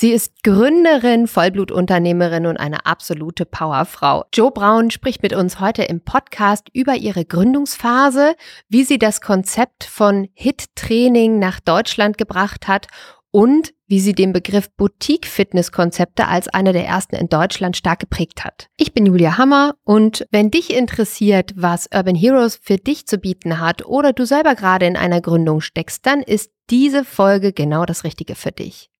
Sie ist Gründerin, Vollblutunternehmerin und eine absolute Powerfrau. Jo Braun spricht mit uns heute im Podcast über ihre Gründungsphase, wie sie das Konzept von Hit-Training nach Deutschland gebracht hat und wie sie den Begriff Boutique-Fitness-Konzepte als eine der ersten in Deutschland stark geprägt hat. Ich bin Julia Hammer und wenn dich interessiert, was Urban Heroes für dich zu bieten hat oder du selber gerade in einer Gründung steckst, dann ist diese Folge genau das Richtige für dich.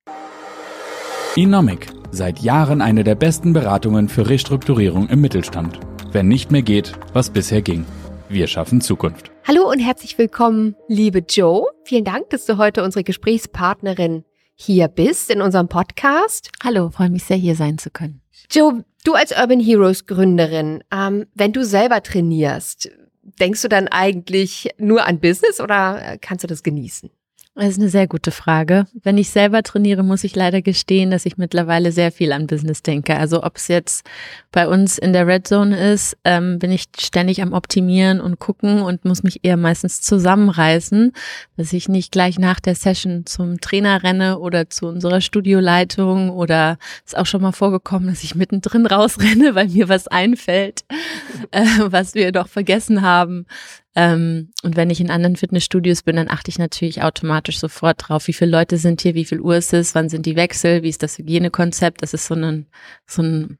Inomic, seit Jahren eine der besten Beratungen für Restrukturierung im Mittelstand. Wenn nicht mehr geht, was bisher ging. Wir schaffen Zukunft. Hallo und herzlich willkommen, liebe Joe. Vielen Dank, dass du heute unsere Gesprächspartnerin hier bist in unserem Podcast. Hallo, freue mich sehr, hier sein zu können. Joe, du als Urban Heroes Gründerin, ähm, wenn du selber trainierst, denkst du dann eigentlich nur an Business oder kannst du das genießen? Das ist eine sehr gute Frage. Wenn ich selber trainiere, muss ich leider gestehen, dass ich mittlerweile sehr viel an Business denke. Also ob es jetzt bei uns in der Red Zone ist, ähm, bin ich ständig am Optimieren und gucken und muss mich eher meistens zusammenreißen, dass ich nicht gleich nach der Session zum Trainer renne oder zu unserer Studioleitung oder ist auch schon mal vorgekommen, dass ich mittendrin rausrenne, weil mir was einfällt, äh, was wir doch vergessen haben. Ähm, und wenn ich in anderen Fitnessstudios bin, dann achte ich natürlich automatisch sofort drauf, wie viele Leute sind hier, wie viel Uhr ist es, wann sind die Wechsel, wie ist das Hygienekonzept. Das ist so ein, so ein,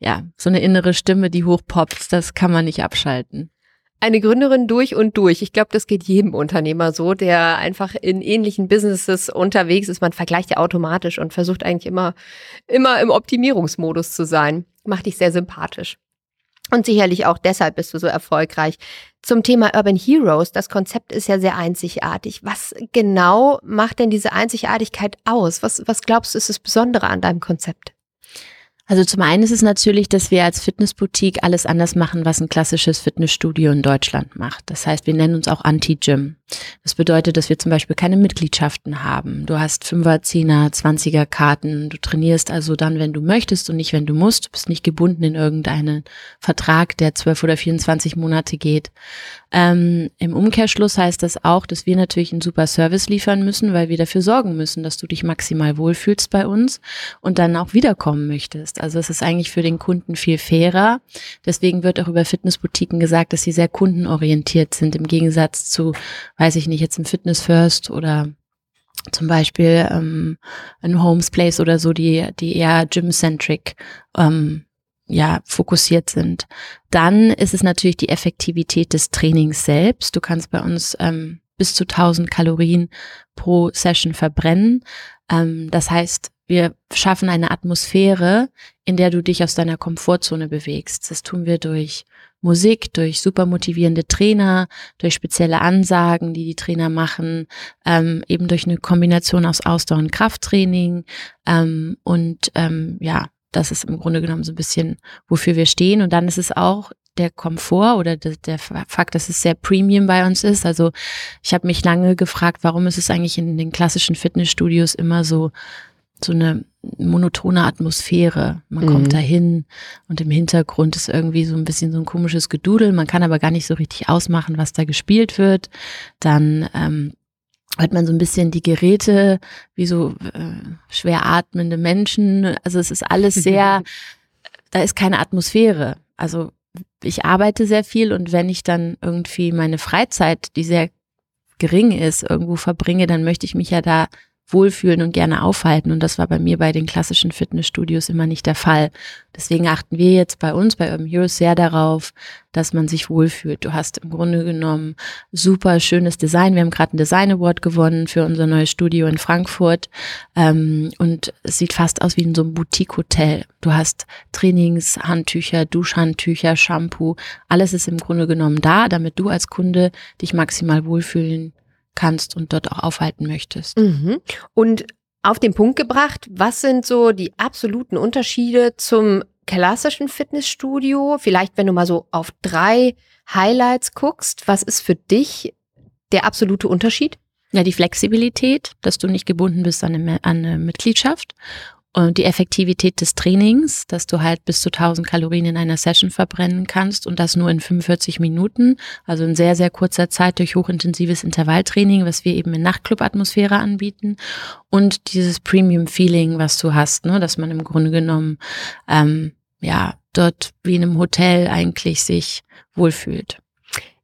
ja, so eine innere Stimme, die hochpoppt. Das kann man nicht abschalten eine Gründerin durch und durch. Ich glaube, das geht jedem Unternehmer so, der einfach in ähnlichen Businesses unterwegs ist. Man vergleicht ja automatisch und versucht eigentlich immer, immer im Optimierungsmodus zu sein. Macht dich sehr sympathisch. Und sicherlich auch deshalb bist du so erfolgreich. Zum Thema Urban Heroes, das Konzept ist ja sehr einzigartig. Was genau macht denn diese Einzigartigkeit aus? Was, was glaubst du, ist das Besondere an deinem Konzept? Also zum einen ist es natürlich, dass wir als Fitnessboutique alles anders machen, was ein klassisches Fitnessstudio in Deutschland macht. Das heißt, wir nennen uns auch Anti-Gym. Das bedeutet, dass wir zum Beispiel keine Mitgliedschaften haben. Du hast Fünfer, Zehner, Zwanziger Karten. Du trainierst also dann, wenn du möchtest und nicht, wenn du musst. Du bist nicht gebunden in irgendeinen Vertrag, der zwölf oder 24 Monate geht. Ähm, Im Umkehrschluss heißt das auch, dass wir natürlich einen super Service liefern müssen, weil wir dafür sorgen müssen, dass du dich maximal wohlfühlst bei uns und dann auch wiederkommen möchtest. Also es ist eigentlich für den Kunden viel fairer. Deswegen wird auch über Fitnessboutiquen gesagt, dass sie sehr kundenorientiert sind, im Gegensatz zu, weiß ich nicht, jetzt im Fitness First oder zum Beispiel ähm, ein Homes Place oder so, die, die eher gym-centric ähm, ja, fokussiert sind. Dann ist es natürlich die Effektivität des Trainings selbst. Du kannst bei uns ähm, bis zu 1000 Kalorien pro Session verbrennen. Ähm, das heißt, wir schaffen eine Atmosphäre, in der du dich aus deiner Komfortzone bewegst. Das tun wir durch Musik, durch super motivierende Trainer, durch spezielle Ansagen, die die Trainer machen, ähm, eben durch eine Kombination aus Ausdauer und Krafttraining ähm, und ähm, ja, das ist im Grunde genommen so ein bisschen, wofür wir stehen. Und dann ist es auch der Komfort oder der, der Fakt, dass es sehr Premium bei uns ist. Also ich habe mich lange gefragt, warum ist es eigentlich in den klassischen Fitnessstudios immer so so eine monotone Atmosphäre. Man mhm. kommt dahin und im Hintergrund ist irgendwie so ein bisschen so ein komisches Gedudel. Man kann aber gar nicht so richtig ausmachen, was da gespielt wird. Dann ähm, hört man so ein bisschen die Geräte, wie so äh, schwer atmende Menschen. Also es ist alles sehr, da ist keine Atmosphäre. Also ich arbeite sehr viel und wenn ich dann irgendwie meine Freizeit, die sehr gering ist, irgendwo verbringe, dann möchte ich mich ja da wohlfühlen und gerne aufhalten. Und das war bei mir bei den klassischen Fitnessstudios immer nicht der Fall. Deswegen achten wir jetzt bei uns, bei Urban Heroes, sehr darauf, dass man sich wohlfühlt. Du hast im Grunde genommen super schönes Design. Wir haben gerade einen Design Award gewonnen für unser neues Studio in Frankfurt. Ähm, und es sieht fast aus wie in so einem Boutique-Hotel. Du hast Trainingshandtücher, Duschhandtücher, Shampoo. Alles ist im Grunde genommen da, damit du als Kunde dich maximal wohlfühlen kannst und dort auch aufhalten möchtest. Mhm. Und auf den Punkt gebracht, was sind so die absoluten Unterschiede zum klassischen Fitnessstudio? Vielleicht, wenn du mal so auf drei Highlights guckst, was ist für dich der absolute Unterschied? Ja, die Flexibilität, dass du nicht gebunden bist an eine, an eine Mitgliedschaft und die Effektivität des Trainings, dass du halt bis zu 1000 Kalorien in einer Session verbrennen kannst und das nur in 45 Minuten, also in sehr, sehr kurzer Zeit durch hochintensives Intervalltraining, was wir eben in Nachtclub-Atmosphäre anbieten und dieses Premium-Feeling, was du hast, ne, dass man im Grunde genommen, ähm, ja, dort wie in einem Hotel eigentlich sich wohlfühlt.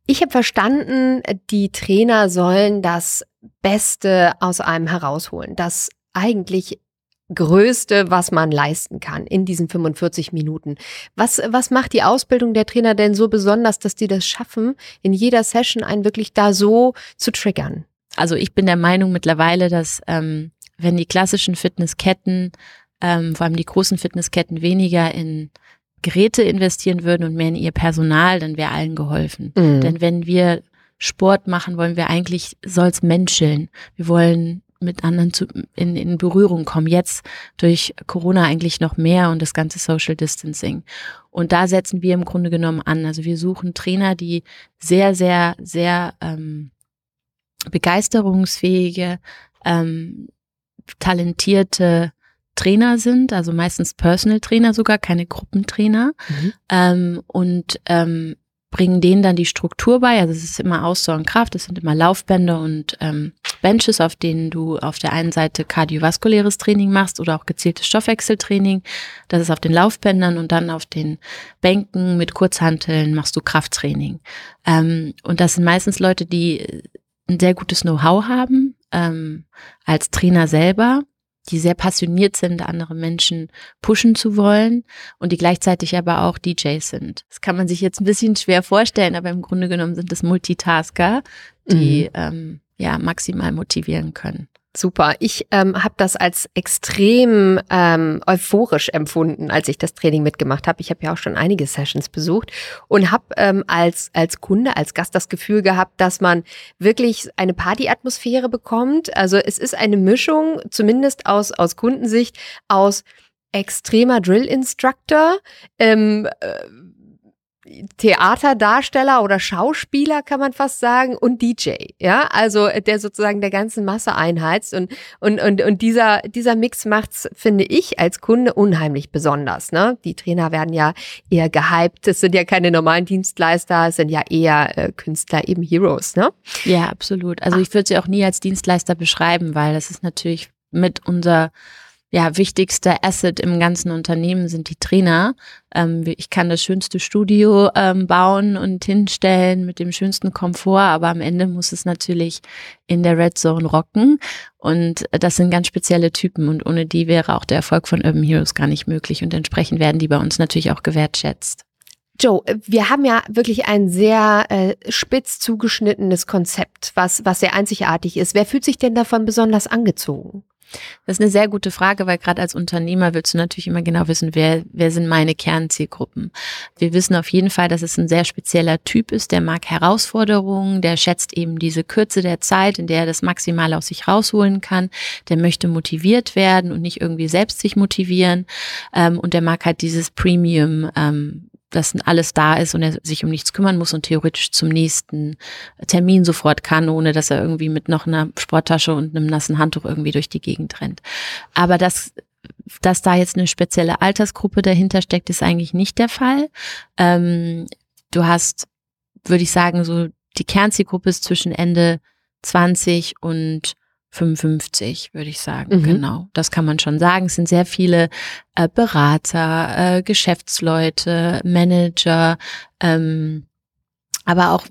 Ich habe verstanden, die Trainer sollen das Beste aus einem herausholen, das eigentlich Größte, was man leisten kann in diesen 45 Minuten. Was, was macht die Ausbildung der Trainer denn so besonders, dass die das schaffen, in jeder Session einen wirklich da so zu triggern? Also ich bin der Meinung mittlerweile, dass ähm, wenn die klassischen Fitnessketten, ähm, vor allem die großen Fitnessketten, weniger in Geräte investieren würden und mehr in ihr Personal, dann wäre allen geholfen. Mhm. Denn wenn wir Sport machen, wollen wir eigentlich, soll's menscheln. Wir wollen mit anderen zu, in, in Berührung kommen. Jetzt durch Corona eigentlich noch mehr und das ganze Social Distancing. Und da setzen wir im Grunde genommen an. Also wir suchen Trainer, die sehr, sehr, sehr ähm, begeisterungsfähige, ähm, talentierte Trainer sind, also meistens Personal Trainer sogar, keine Gruppentrainer. Mhm. Ähm, und ähm, bringen denen dann die Struktur bei. Also es ist immer Ausdauer und Kraft, es sind immer Laufbänder und ähm, Benches, auf denen du auf der einen Seite kardiovaskuläres Training machst oder auch gezieltes Stoffwechseltraining. Das ist auf den Laufbändern und dann auf den Bänken mit Kurzhanteln machst du Krafttraining. Ähm, und das sind meistens Leute, die ein sehr gutes Know-how haben ähm, als Trainer selber die sehr passioniert sind, andere Menschen pushen zu wollen und die gleichzeitig aber auch DJs sind. Das kann man sich jetzt ein bisschen schwer vorstellen, aber im Grunde genommen sind das Multitasker, die mhm. ähm, ja maximal motivieren können. Super. Ich ähm, habe das als extrem ähm, euphorisch empfunden, als ich das Training mitgemacht habe. Ich habe ja auch schon einige Sessions besucht und habe ähm, als als Kunde, als Gast das Gefühl gehabt, dass man wirklich eine Partyatmosphäre bekommt. Also es ist eine Mischung, zumindest aus aus Kundensicht, aus extremer Drill Instructor, ähm, äh, Theaterdarsteller oder Schauspieler, kann man fast sagen, und DJ, ja, also der sozusagen der ganzen Masse einheizt und, und, und, und dieser, dieser Mix macht's, finde ich, als Kunde unheimlich besonders, ne? Die Trainer werden ja eher gehypt, es sind ja keine normalen Dienstleister, es sind ja eher äh, Künstler, eben Heroes, ne? Ja, absolut. Also ich würde sie auch nie als Dienstleister beschreiben, weil das ist natürlich mit unser ja, wichtigste Asset im ganzen Unternehmen sind die Trainer. Ähm, ich kann das schönste Studio ähm, bauen und hinstellen mit dem schönsten Komfort, aber am Ende muss es natürlich in der Red Zone rocken. Und das sind ganz spezielle Typen und ohne die wäre auch der Erfolg von Urban Heroes gar nicht möglich. Und entsprechend werden die bei uns natürlich auch gewertschätzt. Joe, wir haben ja wirklich ein sehr äh, spitz zugeschnittenes Konzept, was, was sehr einzigartig ist. Wer fühlt sich denn davon besonders angezogen? Das ist eine sehr gute Frage, weil gerade als Unternehmer willst du natürlich immer genau wissen, wer, wer sind meine Kernzielgruppen. Wir wissen auf jeden Fall, dass es ein sehr spezieller Typ ist, der mag Herausforderungen, der schätzt eben diese Kürze der Zeit, in der er das maximal aus sich rausholen kann, der möchte motiviert werden und nicht irgendwie selbst sich motivieren ähm, und der mag halt dieses Premium ähm, dass alles da ist und er sich um nichts kümmern muss und theoretisch zum nächsten Termin sofort kann, ohne dass er irgendwie mit noch einer Sporttasche und einem nassen Handtuch irgendwie durch die Gegend rennt. Aber das dass da jetzt eine spezielle Altersgruppe dahinter steckt, ist eigentlich nicht der Fall. Ähm, du hast, würde ich sagen, so die Kernzielgruppe ist zwischen Ende 20 und 55, würde ich sagen. Mhm. Genau, das kann man schon sagen. Es sind sehr viele äh, Berater, äh, Geschäftsleute, Manager, ähm, aber auch,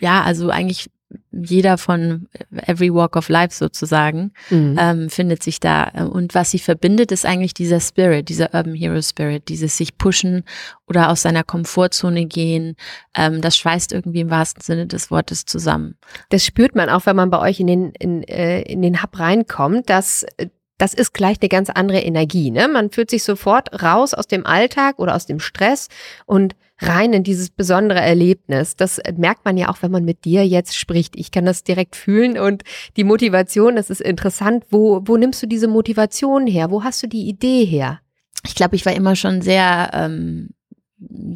ja, also eigentlich jeder von Every Walk of Life sozusagen mhm. ähm, findet sich da. Und was sie verbindet, ist eigentlich dieser Spirit, dieser Urban Hero Spirit, dieses sich pushen oder aus seiner Komfortzone gehen. Ähm, das schweißt irgendwie im wahrsten Sinne des Wortes zusammen. Das spürt man auch, wenn man bei euch in den, in, äh, in den Hub reinkommt, dass äh, das ist gleich eine ganz andere Energie. Ne? Man fühlt sich sofort raus aus dem Alltag oder aus dem Stress und rein in dieses besondere Erlebnis. Das merkt man ja auch, wenn man mit dir jetzt spricht. Ich kann das direkt fühlen und die Motivation, das ist interessant. Wo, wo nimmst du diese Motivation her? Wo hast du die Idee her? Ich glaube, ich war immer schon sehr, ähm,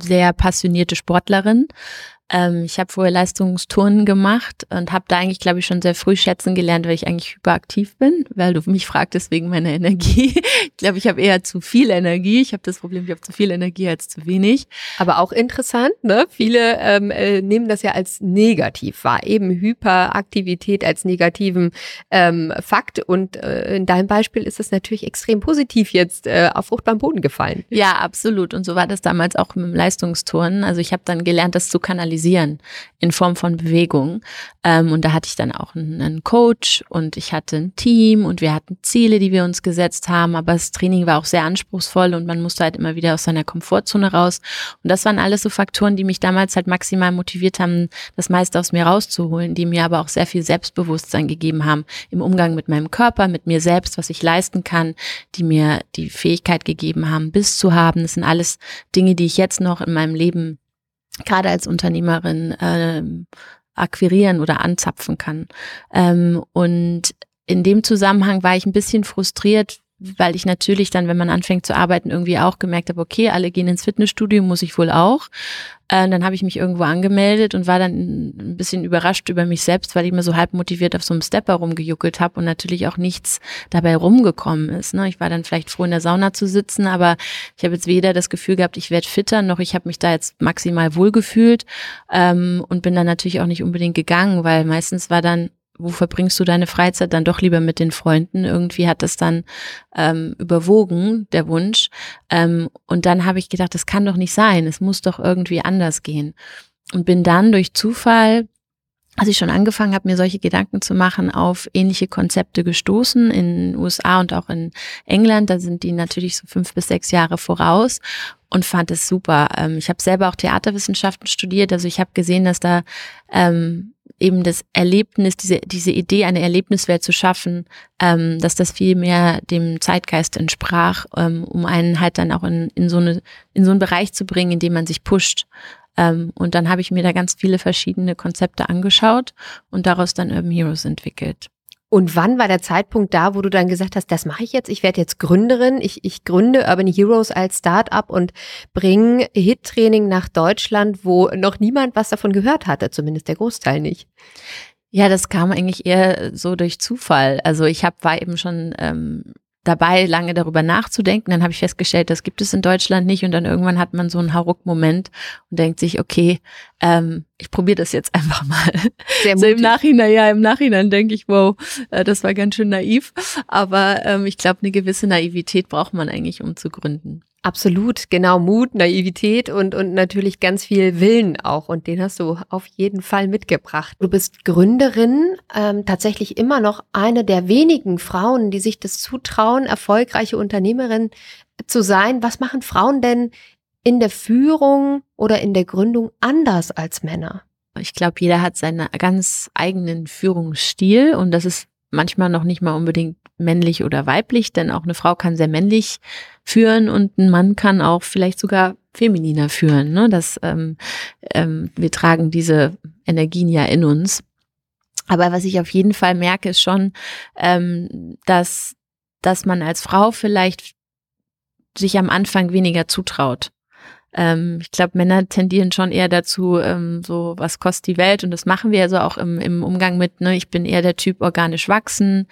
sehr passionierte Sportlerin Ähm, ich habe vorher Leistungsturnen gemacht und habe da eigentlich, glaube ich, schon sehr früh schätzen gelernt, weil ich eigentlich hyperaktiv bin, weil du mich fragtest wegen meiner Energie. ich glaube, ich habe eher zu viel Energie. Ich habe das Problem, ich habe zu viel Energie als zu wenig. Aber auch interessant, ne? Viele ähm, äh, nehmen das ja als negativ wahr, eben Hyperaktivität als negativen ähm, Fakt. Und äh, in deinem Beispiel ist es natürlich extrem positiv jetzt äh, auf fruchtbaren Boden gefallen. Ja, absolut. Und so war das damals auch mit dem Leistungsturnen. Also ich habe dann gelernt, das zu kanalisieren kanalisieren in Form von Bewegung. Ähm, und da hatte ich dann auch einen, Coach und ich hatte ein Team und wir hatten Ziele, die wir uns gesetzt haben. Aber das Training war auch sehr anspruchsvoll und man musste halt immer wieder aus seiner Komfortzone raus. Und das waren alles so Faktoren, die mich damals halt maximal motiviert haben, das meiste aus mir rauszuholen, die mir aber auch sehr viel Selbstbewusstsein gegeben haben im Umgang mit meinem Körper, mit mir selbst, was ich leisten kann, die mir die Fähigkeit gegeben haben, Biss zu haben. Das sind alles Dinge, die ich jetzt noch in meinem Leben gerade als Unternehmerin äh, akquirieren oder anzapfen kann. Ähm, und in dem Zusammenhang war ich ein bisschen frustriert, weil ich natürlich dann, wenn man anfängt zu arbeiten, irgendwie auch gemerkt habe, okay, alle gehen ins Fitnessstudio, muss ich wohl auch. Äh, dann habe ich mich irgendwo angemeldet und war dann ein bisschen überrascht über mich selbst, weil ich mir so halb motiviert auf so einem Stepper rumgejuckelt habe und natürlich auch nichts dabei rumgekommen ist. Ne? Ich war dann vielleicht froh, in der Sauna zu sitzen, aber ich habe jetzt weder das Gefühl gehabt, ich werde fitter, noch ich habe mich da jetzt maximal wohlgefühlt ähm, und bin dann natürlich auch nicht unbedingt gegangen, weil meistens war dann wo verbringst du deine Freizeit dann doch lieber mit den Freunden? Irgendwie hat das dann ähm, überwogen, der Wunsch. Ähm, und dann habe ich gedacht, das kann doch nicht sein, es muss doch irgendwie anders gehen. Und bin dann durch Zufall als ich schon angefangen habe, mir solche Gedanken zu machen, auf ähnliche Konzepte gestoßen in den USA und auch in England. Da sind die natürlich so fünf bis sechs Jahre voraus und fand es super. Ähm, ich habe selber auch Theaterwissenschaften studiert, also ich habe gesehen, dass da ähm, eben das Erlebnis, diese, diese Idee, eine Erlebniswelt zu schaffen, ähm, dass das viel mehr dem Zeitgeist entsprach, ähm, um einen halt dann auch in, in, so eine, in so einen Bereich zu bringen, in dem man sich pusht. Ähm, und dann habe ich mir da ganz viele verschiedene Konzepte angeschaut und daraus dann Urban Heroes entwickelt. Und wann war der Zeitpunkt da, wo du dann gesagt hast, das mache ich jetzt, ich werde jetzt Gründerin, ich, ich gründe Urban Heroes als Startup und bringe Hit-Training nach Deutschland, wo noch niemand was davon gehört hatte, zumindest der Großteil nicht. Ja, das kam eigentlich eher so durch Zufall. Also ich hab, war eben schon ähm, dabei, lange darüber nachzudenken. Dann habe ich festgestellt, das gibt es in Deutschland nicht. Und dann irgendwann hat man so einen Hauruck-Moment und denkt sich, okay, ähm, ich probiere das jetzt einfach mal. Sehr so im Nachhinein, ja, im Nachhinein denke ich, wow, äh, das war ganz schön naiv. Aber ähm, ich glaube, eine gewisse Naivität braucht man eigentlich, um zu gründen. Absolut, genau, Mut, Naivität und, und natürlich ganz viel Willen auch. Und den hast du auf jeden Fall mitgebracht. Du bist Gründerin, ähm, tatsächlich immer noch eine der wenigen Frauen, die sich das zutrauen, erfolgreiche Unternehmerin zu sein. Was machen Frauen denn in der Führung oder in der Gründung anders als Männer? Ich glaube, jeder hat seinen ganz eigenen Führungsstil und das ist manchmal noch nicht mal unbedingt männlich oder weiblich, denn auch eine Frau kann sehr männlich führen und ein Mann kann auch vielleicht sogar femininer führen. Ne? Das, ähm, ähm, wir tragen diese Energien ja in uns. Aber was ich auf jeden Fall merke, ist schon, ähm, dass, dass man als Frau vielleicht sich am Anfang weniger zutraut. Ähm, ich glaube, Männer tendieren schon eher dazu, ähm, so was kostet die Welt und das machen wir also auch im, im Umgang mit, ne, ich bin eher der Typ organisch wachsen,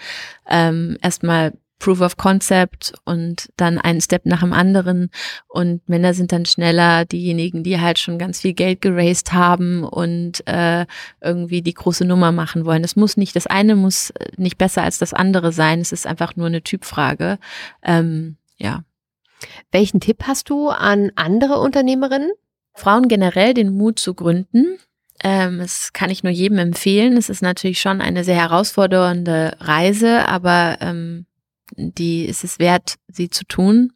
ähm, erstmal Proof of Concept und dann einen Step nach dem anderen und Männer sind dann schneller diejenigen, die halt schon ganz viel Geld geraced haben und äh, irgendwie die große Nummer machen wollen. Es muss nicht, das eine muss nicht besser als das andere sein, es ist einfach nur eine Typfrage. Ähm, ja. Welchen Tipp hast du an andere Unternehmerinnen? Frauen generell den Mut zu gründen. Ähm, das kann ich nur jedem empfehlen. Es ist natürlich schon eine sehr herausfordernde Reise, aber ähm, die ist es wert, sie zu tun.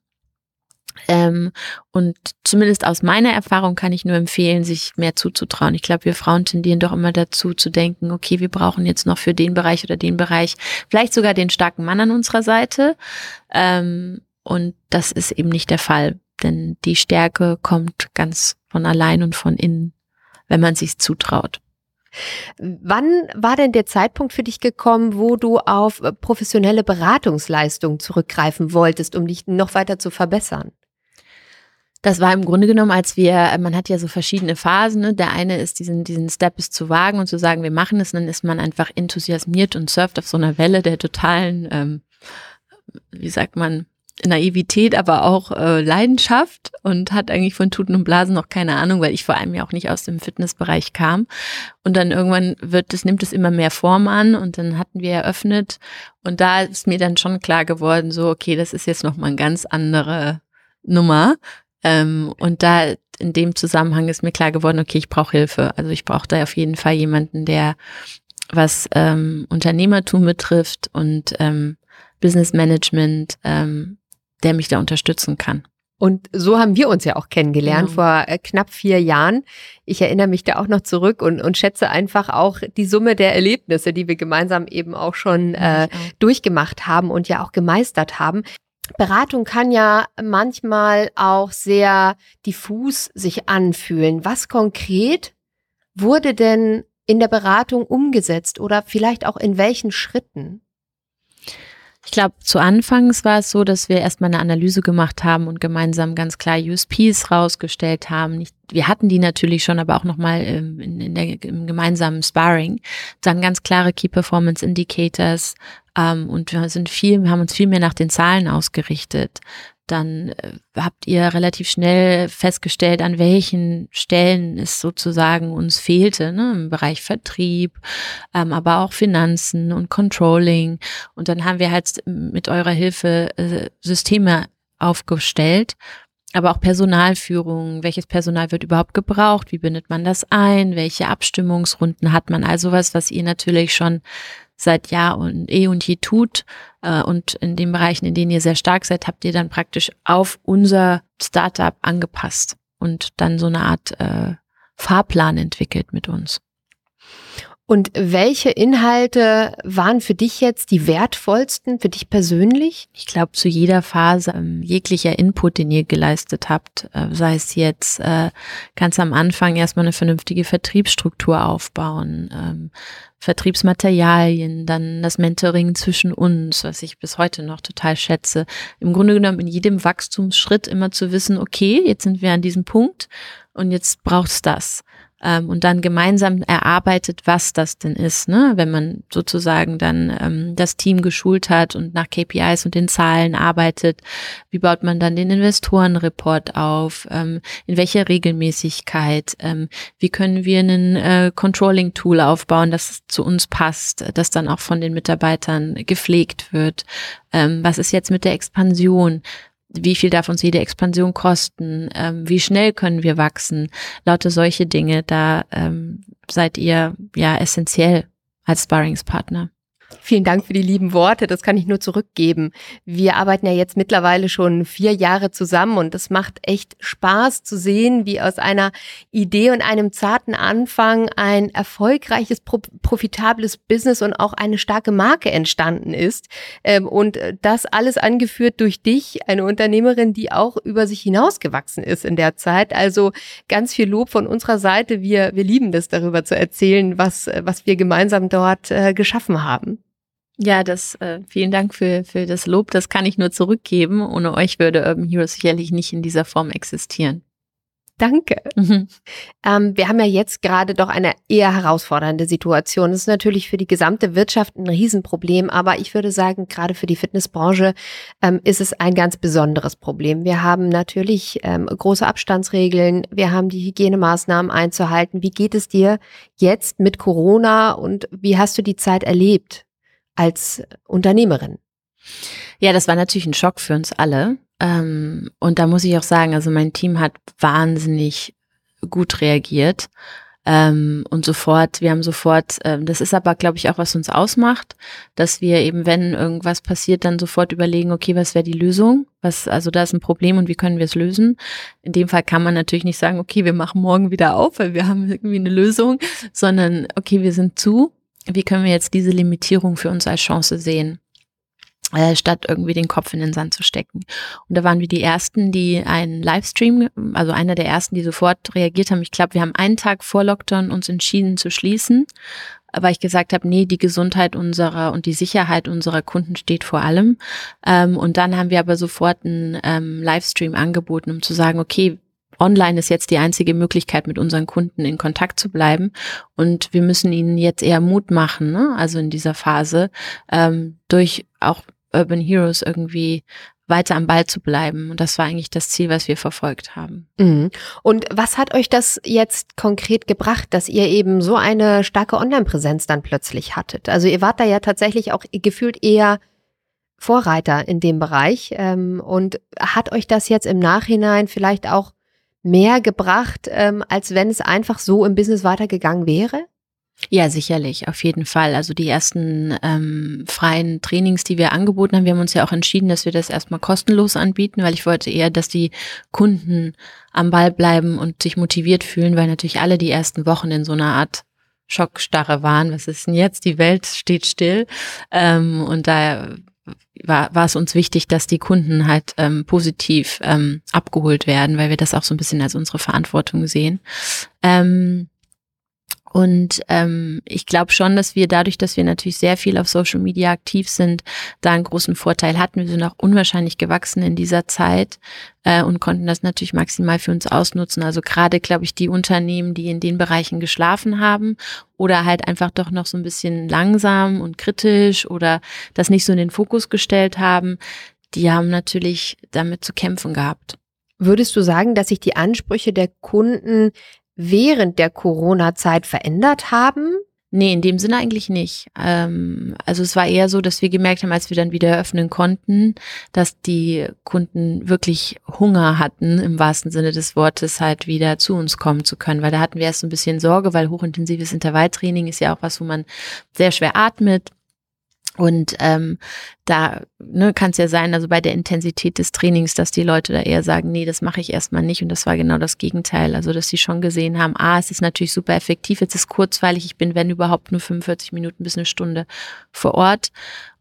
Ähm, und zumindest aus meiner Erfahrung kann ich nur empfehlen, sich mehr zuzutrauen. Ich glaube, wir Frauen tendieren doch immer dazu zu denken, okay, wir brauchen jetzt noch für den Bereich oder den Bereich vielleicht sogar den starken Mann an unserer Seite. Ähm, und das ist eben nicht der Fall, denn die Stärke kommt ganz von allein und von innen, wenn man sich zutraut. Wann war denn der Zeitpunkt für dich gekommen, wo du auf professionelle Beratungsleistungen zurückgreifen wolltest, um dich noch weiter zu verbessern? Das war im Grunde genommen, als wir, man hat ja so verschiedene Phasen. Ne? Der eine ist, diesen, diesen Step ist zu wagen und zu sagen, wir machen es. Und dann ist man einfach enthusiasmiert und surft auf so einer Welle der totalen, ähm, wie sagt man, Naivität, aber auch äh, Leidenschaft und hat eigentlich von Tuten und Blasen noch keine Ahnung, weil ich vor allem ja auch nicht aus dem Fitnessbereich kam. Und dann irgendwann wird es, nimmt es immer mehr Form an und dann hatten wir eröffnet und da ist mir dann schon klar geworden, so, okay, das ist jetzt nochmal eine ganz andere Nummer. Ähm, und da in dem Zusammenhang ist mir klar geworden, okay, ich brauche Hilfe. Also ich brauche da auf jeden Fall jemanden, der was ähm, Unternehmertum betrifft und ähm, Business Management ähm, der mich da unterstützen kann. Und so haben wir uns ja auch kennengelernt genau. vor äh, knapp vier Jahren. Ich erinnere mich da auch noch zurück und, und schätze einfach auch die Summe der Erlebnisse, die wir gemeinsam eben auch schon äh, durchgemacht haben und ja auch gemeistert haben. Beratung kann ja manchmal auch sehr diffus sich anfühlen. Was konkret wurde denn in der Beratung umgesetzt oder vielleicht auch in welchen Schritten? Ich glaube, zu Anfangs war es so, dass wir erstmal eine Analyse gemacht haben und gemeinsam ganz klar USPs rausgestellt haben. Nicht, wir hatten die natürlich schon, aber auch nochmal ähm, in, in im gemeinsamen Sparring. Dann ganz klare Key Performance Indicators ähm, und wir sind viel, haben uns viel mehr nach den Zahlen ausgerichtet dann äh, habt ihr relativ schnell festgestellt, an welchen Stellen es sozusagen uns fehlte, ne? im Bereich Vertrieb, ähm, aber auch Finanzen und Controlling. Und dann haben wir halt mit eurer Hilfe äh, Systeme aufgestellt, aber auch Personalführung, welches Personal wird überhaupt gebraucht, wie bindet man das ein, welche Abstimmungsrunden hat man, also was, was ihr natürlich schon seit Jahr und eh und je tut. Äh, und in den Bereichen, in denen ihr sehr stark seid, habt ihr dann praktisch auf unser Startup angepasst und dann so eine Art äh, Fahrplan entwickelt mit uns. Und welche Inhalte waren für dich jetzt die wertvollsten, für dich persönlich? Ich glaube, zu jeder Phase ähm, jeglicher Input, den ihr geleistet habt, äh, sei es jetzt äh, ganz am Anfang erstmal eine vernünftige Vertriebsstruktur aufbauen, ähm, Vertriebsmaterialien, dann das Mentoring zwischen uns, was ich bis heute noch total schätze. Im Grunde genommen in jedem Wachstumsschritt immer zu wissen, okay, jetzt sind wir an diesem Punkt und jetzt braucht's das. Ähm, und dann gemeinsam erarbeitet, was das denn ist, ne? wenn man sozusagen dann ähm, das Team geschult hat und nach KPIs und den Zahlen arbeitet, wie baut man dann den Investorenreport auf, ähm, in welcher Regelmäßigkeit, ähm, wie können wir einen äh, Controlling-Tool aufbauen, das zu uns passt, das dann auch von den Mitarbeitern gepflegt wird, ähm, was ist jetzt mit der Expansion, wie viel darf uns jede Expansion kosten, ähm, wie schnell können wir wachsen, lauter solche Dinge, da ähm, seid ihr ja essentiell als Sparringspartner. Vielen Dank für die lieben Worte. Das kann ich nur zurückgeben. Wir arbeiten ja jetzt mittlerweile schon vier Jahre zusammen und es macht echt Spaß zu sehen, wie aus einer Idee und einem zarten Anfang ein erfolgreiches, profitables Business und auch eine starke Marke entstanden ist. Ähm, und das alles angeführt durch dich, eine Unternehmerin, die auch über sich hinausgewachsen ist in der Zeit. Also ganz viel Lob von unserer Seite. Wir, wir lieben das, darüber zu erzählen, was, was wir gemeinsam dort äh, geschaffen haben. Ja, das äh, vielen Dank für, für das Lob. Das kann ich nur zurückgeben. Ohne euch würde Urban Heroes sicherlich nicht in dieser Form existieren. Danke. Mhm. Ähm, wir haben ja jetzt gerade doch eine eher herausfordernde Situation. Das ist natürlich für die gesamte Wirtschaft ein Riesenproblem, aber ich würde sagen, gerade für die Fitnessbranche ähm, ist es ein ganz besonderes Problem. Wir haben natürlich ähm, große Abstandsregeln, wir haben die Hygienemaßnahmen einzuhalten. Wie geht es dir jetzt mit Corona und wie hast du die Zeit erlebt? Als Unternehmerin? Ja, das war natürlich ein Schock für uns alle. Ähm, und da muss ich auch sagen, also mein Team hat wahnsinnig gut reagiert. Ähm, und sofort, wir haben sofort, ähm, das ist aber, glaube ich, auch, was uns ausmacht, dass wir eben, wenn irgendwas passiert, dann sofort überlegen, okay, was wäre die Lösung? Was, also da ist ein Problem und wie können wir es lösen? In dem Fall kann man natürlich nicht sagen, okay, wir machen morgen wieder auf, weil wir haben irgendwie eine Lösung, sondern okay, wir sind zu wie können wir jetzt diese Limitierung für uns als Chance sehen? Äh, statt irgendwie den Kopf in den Sand zu stecken. Und da waren wir die ersten, die einen Livestream, also einer der ersten, die sofort reagiert haben. Ich glaube, wir haben einen Tag vor Lockdown uns entschieden zu schließen, weil ich gesagt habe, nee, die Gesundheit unserer und die Sicherheit unserer Kunden steht vor allem. Ähm, und dann haben wir aber sofort einen ähm, Livestream angeboten, um zu sagen, okay, online ist jetzt die einzige Möglichkeit, mit unseren Kunden in Kontakt zu bleiben. Und wir müssen ihnen jetzt eher Mut machen, ne? also in dieser Phase, ähm, durch auch Urban Heroes irgendwie weiter am Ball zu bleiben. Und das war eigentlich das Ziel, was wir verfolgt haben. Mhm. Und was hat euch das jetzt konkret gebracht, dass ihr eben so eine starke Online-Präsenz dann plötzlich hattet? Also ihr wart da ja tatsächlich auch gefühlt eher Vorreiter in dem Bereich. Ähm, und hat euch das jetzt im Nachhinein vielleicht auch mehr gebracht, ähm, als wenn es einfach so im Business weitergegangen wäre? Ja, sicherlich, auf jeden Fall. Also die ersten ähm, freien Trainings, die wir angeboten haben, wir haben uns ja auch entschieden, dass wir das erstmal kostenlos anbieten, weil ich wollte eher, dass die Kunden am Ball bleiben und sich motiviert fühlen, weil natürlich alle die ersten Wochen in so einer Art Schockstarre waren. Was ist denn jetzt? Die Welt steht still. Ähm, und da war, war es uns wichtig, dass die Kunden halt ähm, positiv ähm, abgeholt werden, weil wir das auch so ein bisschen als unsere Verantwortung sehen. Ähm, und ähm, ich glaube schon, dass wir dadurch, dass wir natürlich sehr viel auf Social Media aktiv sind, da einen großen Vorteil hatten. Wir sind auch unwahrscheinlich gewachsen in dieser Zeit äh, und konnten das natürlich maximal für uns ausnutzen. Also gerade, glaube ich, die Unternehmen, die in den Bereichen geschlafen haben oder halt einfach doch noch so ein bisschen langsam und kritisch oder das nicht so in den Fokus gestellt haben, die haben natürlich damit zu kämpfen gehabt. Würdest du sagen, dass sich die Ansprüche der Kunden während der Corona-Zeit verändert haben? Nee, in dem Sinne eigentlich nicht. Ähm, also es war eher so, dass wir gemerkt haben, als wir dann wieder eröffnen konnten, dass die Kunden wirklich Hunger hatten, im wahrsten Sinne des Wortes, halt wieder zu uns kommen zu können. Weil da hatten wir erst so ein bisschen Sorge, weil hochintensives Intervalltraining ist ja auch was, wo man sehr schwer atmet und ähm, da ne, kann es ja sein, also bei der Intensität des Trainings, dass die Leute da eher sagen, nee, das mache ich erstmal nicht. Und das war genau das Gegenteil. Also, dass sie schon gesehen haben, ah, es ist natürlich super effektiv, es ist kurzweilig, ich bin, wenn überhaupt, nur 45 Minuten bis eine Stunde vor Ort.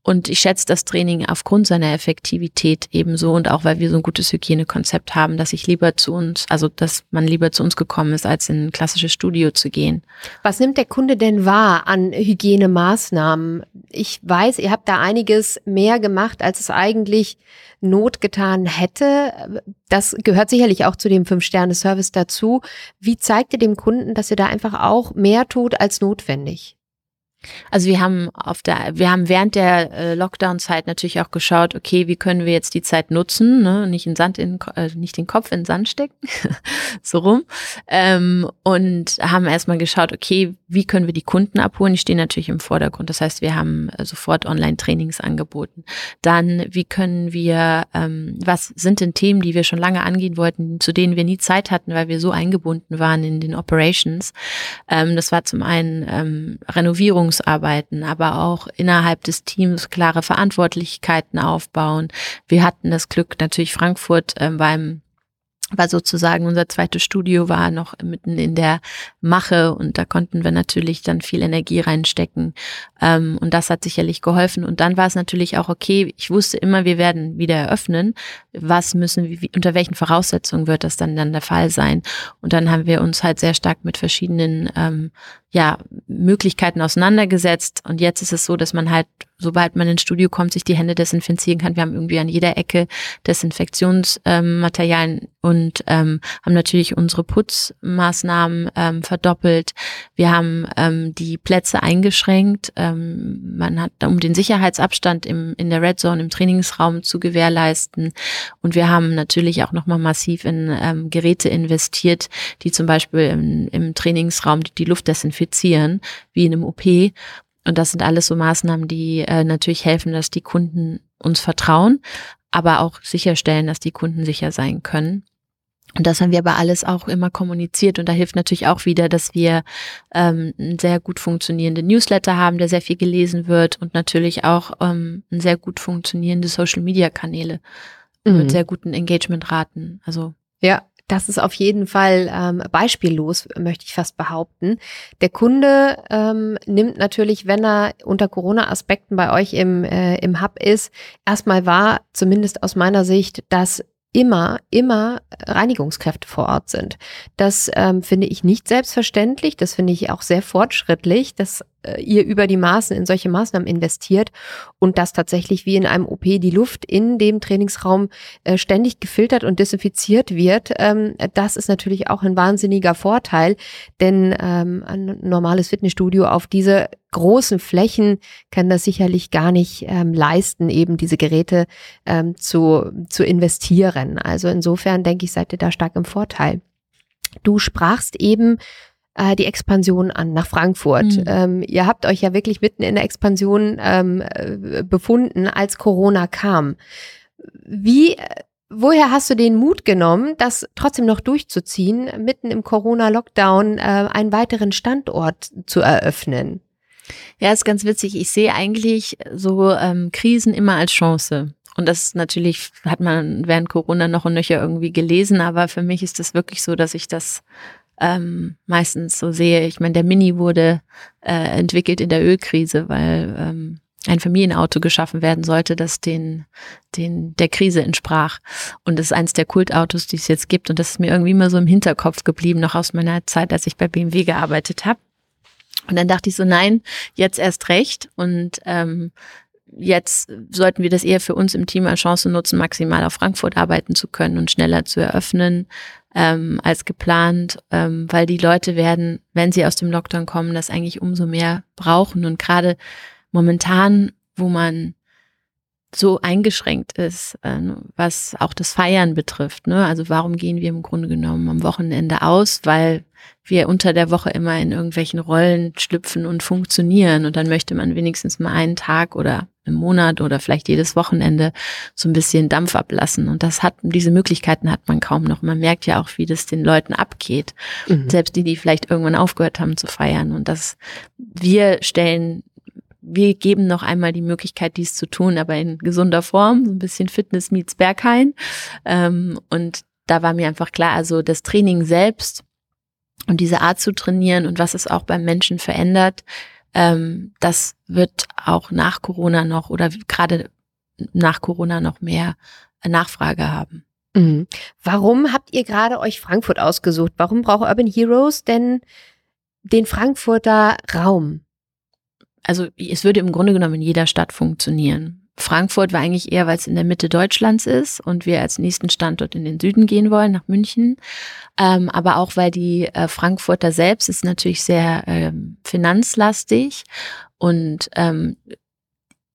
Und ich schätze das Training aufgrund seiner Effektivität ebenso und auch weil wir so ein gutes Hygienekonzept haben, dass ich lieber zu uns, also dass man lieber zu uns gekommen ist, als in ein klassisches Studio zu gehen. Was nimmt der Kunde denn wahr an Hygienemaßnahmen? Ich weiß, ihr habt da einiges mehr gemacht, als es eigentlich Not getan hätte. Das gehört sicherlich auch zu dem Fünf-Sterne-Service dazu. Wie zeigt ihr dem Kunden, dass ihr da einfach auch mehr tut als notwendig? Also wir haben auf der, wir haben während der äh, Lockdown-Zeit natürlich auch geschaut, okay, wie können wir jetzt die Zeit nutzen, ne? nicht in Sand in, äh, nicht den Kopf in Sand stecken, so rum, ähm, und haben erstmal geschaut, okay, wie können wir die Kunden abholen? Die stehen natürlich im Vordergrund. Das heißt, wir haben äh, sofort Online-Trainings angeboten. Dann, wie können wir, ähm, was sind denn Themen, die wir schon lange angehen wollten, zu denen wir nie Zeit hatten, weil wir so eingebunden waren in den Operations? Ähm, das war zum einen ähm, Renovierung Führungsarbeiten, aber auch innerhalb des Teams klare Verantwortlichkeiten aufbauen. Wir hatten das Glück, natürlich Frankfurt äh, beim war sozusagen unser zweites Studio war noch mitten in der Mache und da konnten wir natürlich dann viel Energie reinstecken. Ähm, und das hat sicherlich geholfen. Und dann war es natürlich auch okay ich wusste immer wir werden wieder eröffnen. Was müssen wir unter welchen Voraussetzungen wird das dann dann der Fall sein? Und dann haben wir uns halt sehr stark mit verschiedenen ähm, ja, Möglichkeiten auseinandergesetzt. Und jetzt ist es so, dass man halt, sobald man ins Studio kommt, sich die Hände desinfizieren kann. Wir haben irgendwie an jeder Ecke Desinfektionsmaterialien ähm, und ähm, haben natürlich unsere Putzmaßnahmen ähm, verdoppelt. Wir haben ähm, die Plätze eingeschränkt. Ähm, man hat, um den Sicherheitsabstand im, in der Red Zone im Trainingsraum zu gewährleisten. Und wir haben natürlich auch nochmal massiv in ähm, Geräte investiert, die zum Beispiel im, im Trainingsraum die, die Luft desinfizieren desinfizieren, wie in einem OP. Und das sind alles so Maßnahmen, die äh, natürlich helfen, dass die Kunden uns vertrauen, aber auch sicherstellen, dass die Kunden sicher sein können. Und das haben wir aber alles auch immer kommuniziert. Und da hilft natürlich auch wieder, dass wir ähm, einen sehr gut funktionierenden Newsletter haben, der sehr viel gelesen wird und natürlich auch ähm, ein sehr gut funktionierende Social-Media-Kanäle mhm. mit sehr guten Engagement-Raten. Also ja, das ist auf jeden Fall ähm, beispiellos, möchte ich fast behaupten. Der Kunde ähm, nimmt natürlich, wenn er unter Corona-Aspekten bei euch im, äh, im Hub ist, erstmal wahr, zumindest aus meiner Sicht, dass immer, immer Reinigungskräfte vor Ort sind. Das ähm, finde ich nicht selbstverständlich. Das finde ich auch sehr fortschrittlich. Das ihr über die Maßen in solche Maßnahmen investiert und dass tatsächlich wie in einem OP die Luft in dem Trainingsraum äh, ständig gefiltert und desinfiziert wird, ähm, das ist natürlich auch ein wahnsinniger Vorteil, denn ähm, ein normales Fitnessstudio auf diese großen Flächen kann das sicherlich gar nicht ähm, leisten, eben diese Geräte zu, zu investieren. Also insofern denke ich, seid ihr da stark im Vorteil. Du sprachst eben äh, die Expansion an nach Frankfurt. Mhm. Ähm, ihr habt euch ja wirklich mitten in der Expansion ähm, äh, befunden, als Corona kam. Wie, woher hast du den Mut genommen, das trotzdem noch durchzuziehen, mitten im Corona-Lockdown äh, einen weiteren Standort zu eröffnen? Ja, ist ganz witzig. Ich sehe eigentlich so ähm, Krisen immer als Chance. Und das natürlich hat man während Corona noch und nöcher irgendwie gelesen, aber für mich ist das wirklich so, dass ich das ähm, meistens so sehe. Ich meine, der Mini wurde äh, entwickelt in der Ölkrise, weil ähm, ein Familienauto geschaffen werden sollte, das den, den der Krise entsprach. Und das ist eines der Kultautos, die es jetzt gibt. Und das ist mir irgendwie immer so im Hinterkopf geblieben, noch aus meiner Zeit, als ich bei BMW gearbeitet habe. Und dann dachte ich so, nein, jetzt erst recht. Und ähm, jetzt sollten wir das eher für uns im Team als Chance nutzen, maximal auf Frankfurt arbeiten zu können und schneller zu eröffnen ähm, als geplant, ähm, weil die Leute werden, wenn sie aus dem Lockdown kommen, das eigentlich umso mehr brauchen. Und gerade momentan, wo man so eingeschränkt ist, äh, was auch das Feiern betrifft. Ne? Also warum gehen wir im Grunde genommen am Wochenende aus? Weil wir unter der Woche immer in irgendwelchen Rollen schlüpfen und funktionieren. Und dann möchte man wenigstens mal einen Tag oder im Monat oder vielleicht jedes Wochenende so ein bisschen Dampf ablassen. Und das hat, diese Möglichkeiten hat man kaum noch. Man merkt ja auch, wie das den Leuten abgeht. Mhm. Selbst die, die vielleicht irgendwann aufgehört haben zu feiern. Und das, wir stellen wir geben noch einmal die Möglichkeit, dies zu tun, aber in gesunder Form, so ein bisschen Fitness meets Berghain. Ähm, und da war mir einfach klar, also das Training selbst und diese Art zu trainieren und was es auch beim Menschen verändert, ähm, das wird auch nach Corona noch oder gerade nach Corona noch mehr Nachfrage haben. Mhm. Warum habt ihr gerade euch Frankfurt ausgesucht? Warum braucht Urban Heroes denn den Frankfurter Raum? also es würde im Grunde genommen in jeder Stadt funktionieren. Frankfurt war eigentlich eher, weil es in der Mitte Deutschlands ist und wir als nächsten Standort in den Süden gehen wollen, nach München. Ähm, aber auch, weil die äh, Frankfurter selbst ist natürlich sehr ähm, finanzlastig und ähm,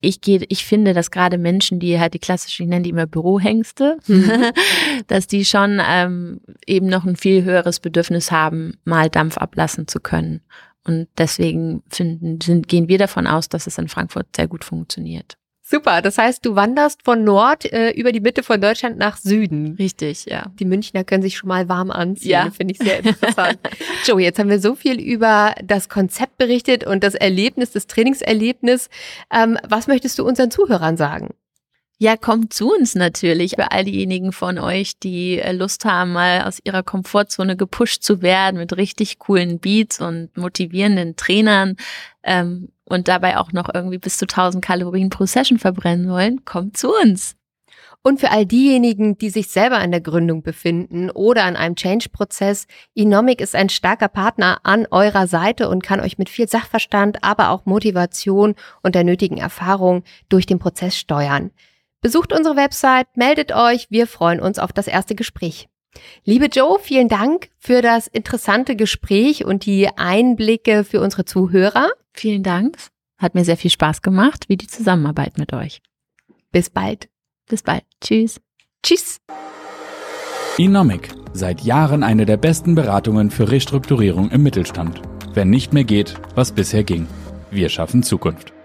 ich gehe, ich finde, dass gerade Menschen, die halt die klassischen, ich nenne die immer Bürohengste, mhm. dass die schon ähm, eben noch ein viel höheres Bedürfnis haben, mal Dampf ablassen zu können. Und deswegen finden, sind, gehen wir davon aus, dass es in Frankfurt sehr gut funktioniert. Super, das heißt, du wanderst von Nord äh, über die Mitte von Deutschland nach Süden. Richtig, ja. Die Münchner können sich schon mal warm anziehen, ja. finde ich sehr interessant. Joe, jetzt haben wir so viel über das Konzept berichtet und das Erlebnis, das Trainingserlebnis. Ähm, was möchtest du unseren Zuhörern sagen? Ja, kommt zu uns natürlich. Für all diejenigen von euch, die äh, Lust haben, mal aus ihrer Komfortzone gepusht zu werden mit richtig coolen Beats und motivierenden Trainern ähm, und dabei auch noch irgendwie bis zu 1000 Kalorien pro Session verbrennen wollen, kommt zu uns. Und für all diejenigen, die sich selber an der Gründung befinden oder an einem Change-Prozess, Enomic ist ein starker Partner an eurer Seite und kann euch mit viel Sachverstand, aber auch Motivation und der nötigen Erfahrung durch den Prozess steuern. Besucht unsere Website, meldet euch, wir freuen uns auf das erste Gespräch. Liebe Joe, vielen Dank für das interessante Gespräch und die Einblicke für unsere Zuhörer. Vielen Dank. Hat mir sehr viel Spaß gemacht, wie die Zusammenarbeit mit euch. Bis bald. Bis bald. Tschüss. Tschüss. Inomic. Seit Jahren eine der besten Beratungen für Restrukturierung im Mittelstand. Wenn nicht mehr geht, was bisher ging. Wir schaffen Zukunft.